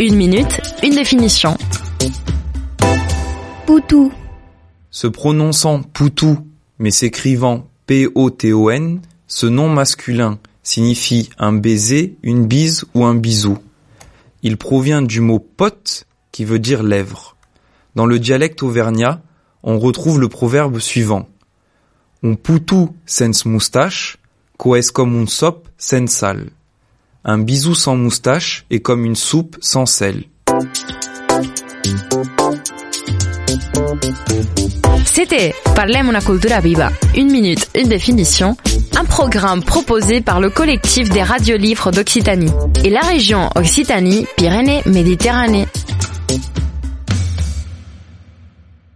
Une minute, une définition. Poutou. Se prononçant Poutou, mais s'écrivant P-O-T-O-N, ce nom masculin signifie un baiser, une bise ou un bisou. Il provient du mot pot qui veut dire lèvre. Dans le dialecte auvergnat, on retrouve le proverbe suivant. Un poutou sans moustache, coes comme un sop sans sal. Un bisou sans moustache est comme une soupe sans sel. C'était Parlem una cultura viva. Une minute, une définition. Un programme proposé par le collectif des radios livres d'Occitanie et la région Occitanie-Pyrénées-Méditerranée.